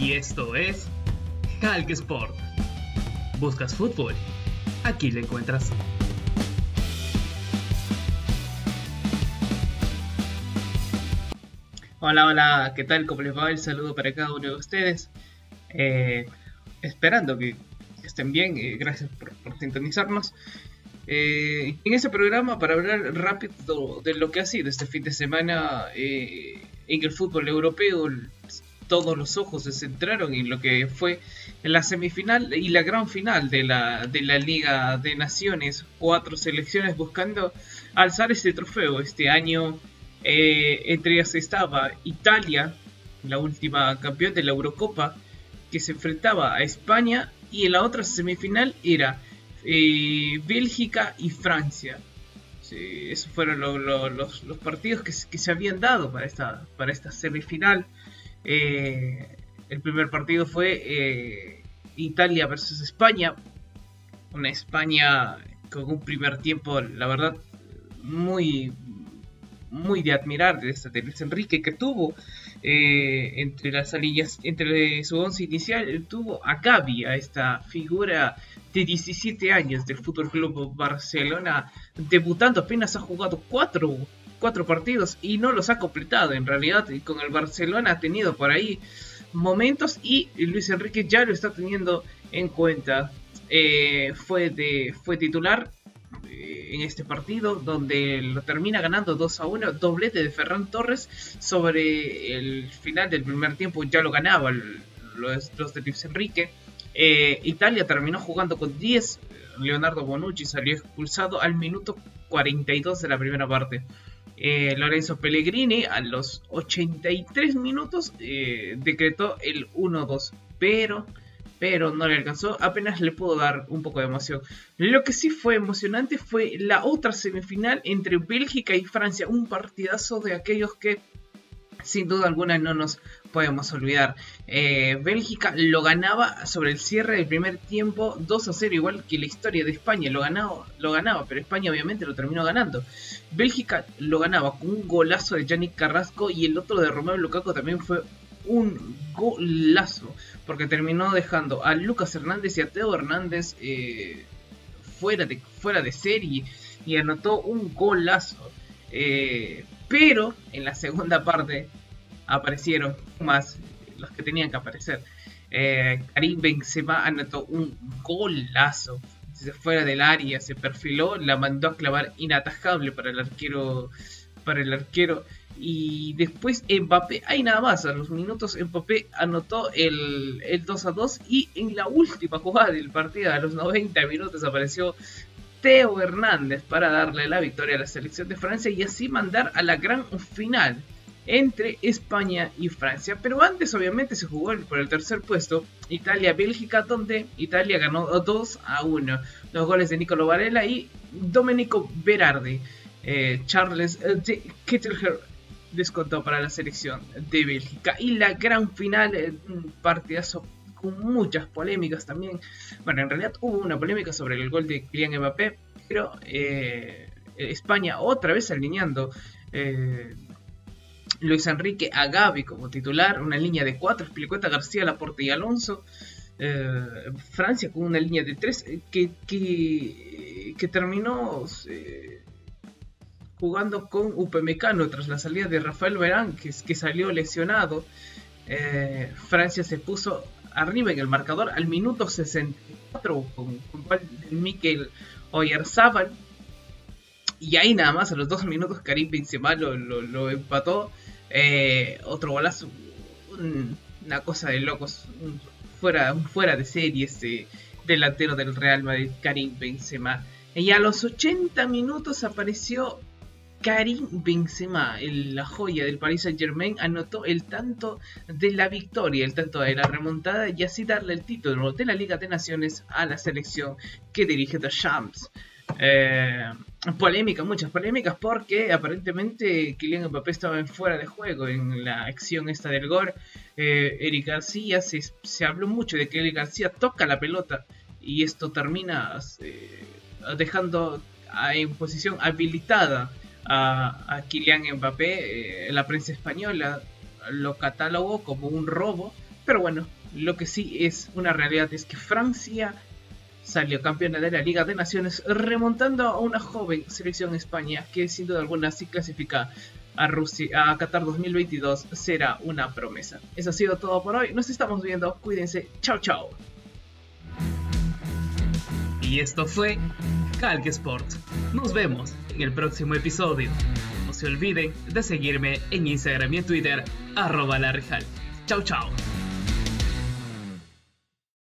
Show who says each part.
Speaker 1: y esto es Hulk Sport. ¿Buscas fútbol? Aquí lo encuentras. Hola, hola, ¿qué tal? ¿Cómo les va? El saludo para cada uno de ustedes. Eh, esperando que estén bien, eh, gracias por, sintonizarnos. Eh, en este programa, para hablar rápido de lo que ha sido este fin de semana en el fútbol europeo, todos los ojos se centraron en lo que fue la semifinal y la gran final de la, de la Liga de Naciones. Cuatro selecciones buscando alzar este trofeo. Este año eh, entre ellas estaba Italia, la última campeón de la Eurocopa, que se enfrentaba a España. Y en la otra semifinal era eh, Bélgica y Francia. esos fueron los, partidos que, que, se habían dado para esta, para esta semifinal. Eh, el primer partido fue eh, Italia versus España. Una España con un primer tiempo, la verdad, muy, muy de admirar de, este, Luis Enrique que tuvo eh, entre las alillas, entre su once inicial, tuvo a Gaby, a esta figura de 17 años del Fútbol Club Barcelona, debutando apenas ha jugado cuatro cuatro partidos y no los ha completado. En realidad, con el Barcelona ha tenido por ahí momentos y Luis Enrique ya lo está teniendo en cuenta. Eh, fue, de, fue titular eh, en este partido donde lo termina ganando 2 a 1, doblete de Ferran Torres sobre el final del primer tiempo ya lo ganaba los, de Luis Enrique. Eh, Italia terminó jugando con 10, Leonardo Bonucci salió expulsado al minuto 42 de la primera parte. Eh, Lorenzo Pellegrini a los 83 minutos eh, decretó el 1-2, pero, pero no le alcanzó, apenas le pudo dar un poco de emoción. Lo que sí fue emocionante fue la otra semifinal entre Bélgica y Francia, un partidazo de aquellos que sin duda alguna no nos podemos olvidar. Eh, Bélgica lo ganaba sobre el cierre del primer tiempo 2 a 0, igual que la historia de España. Lo ganaba, lo ganaba, pero España obviamente lo terminó ganando. Bélgica lo ganaba con un golazo de Yannick Carrasco y el otro de Romeo Lukaku también fue un golazo, porque terminó dejando a Lucas Hernández y a Teo Hernández eh, fuera, de, fuera de serie y anotó un golazo. Eh, pero en la segunda parte aparecieron más los que tenían que aparecer. Eh, Karim Benzema anotó un golazo desde fuera del área, se perfiló, la mandó a clavar inatajable para el arquero, para el arquero. Y después Mbappé, ahí nada más, a los minutos Mbappé anotó el, el 2 a 2 y en la última jugada del partido, a los 90 minutos, apareció Teo Hernández para darle la victoria a la selección de Francia y así mandar a la gran final entre España y Francia. Pero antes obviamente se jugó por el tercer puesto Italia-Bélgica donde Italia ganó 2 a 1. Los goles de Nicolo Varela y Domenico Berardi. Eh, Charles de Kittelher descontó para la selección de Bélgica. Y la gran final, eh, un partidazo con muchas polémicas también. Bueno, en realidad hubo una polémica sobre el gol de Kylian Mbappé, pero eh, España otra vez alineando eh, Luis Enrique a Gaby como titular, una línea de cuatro, Explicueta, García, Laporte y Alonso. Eh, Francia con una línea de tres que, que, terminó jugando con Upemecano tras la salida de Rafael Verán, que, que salió lesionado. Francia se puso arriba en el marcador al minuto 64 con, con Mikel Oyarzábal. Y ahí nada más, a los dos minutos Karim Benzema lo, lo, empató. Eh, otro golazo, una cosa de locos, fuera, fuera de serie este delantero del Real Madrid, Karim Benzema. Y a los 80 minutos apareció Karim Benzema, la joya del Paris Saint Germain, anotó el tanto de la victoria, el tanto de la remontada y así darle el título de la Liga de Naciones a la selección que dirige The Champs. Eh, polémica, muchas polémicas porque aparentemente Kylian Mbappé estaba fuera de juego en la acción esta del gol. Eh, Eric García, se, se, habló mucho de que Eric García toca la pelota y esto termina eh, dejando en posición habilitada a, Kylian Mbappé, eh, la prensa española lo catalogó como un robo, Pero bueno, lo que sí es una realidad es que Francia salió campeona de la Liga de Naciones remontando a una joven selección España que sin duda alguna si clasifica a Rusia a Qatar 2022 será una promesa. Eso ha sido todo por hoy. Nos estamos viendo. Cuídense. Chao, chao.
Speaker 2: Y esto fue Calque Sport. Nos vemos en el próximo episodio. No se olviden de seguirme en Instagram y en Twitter, arroba la Chao, chao.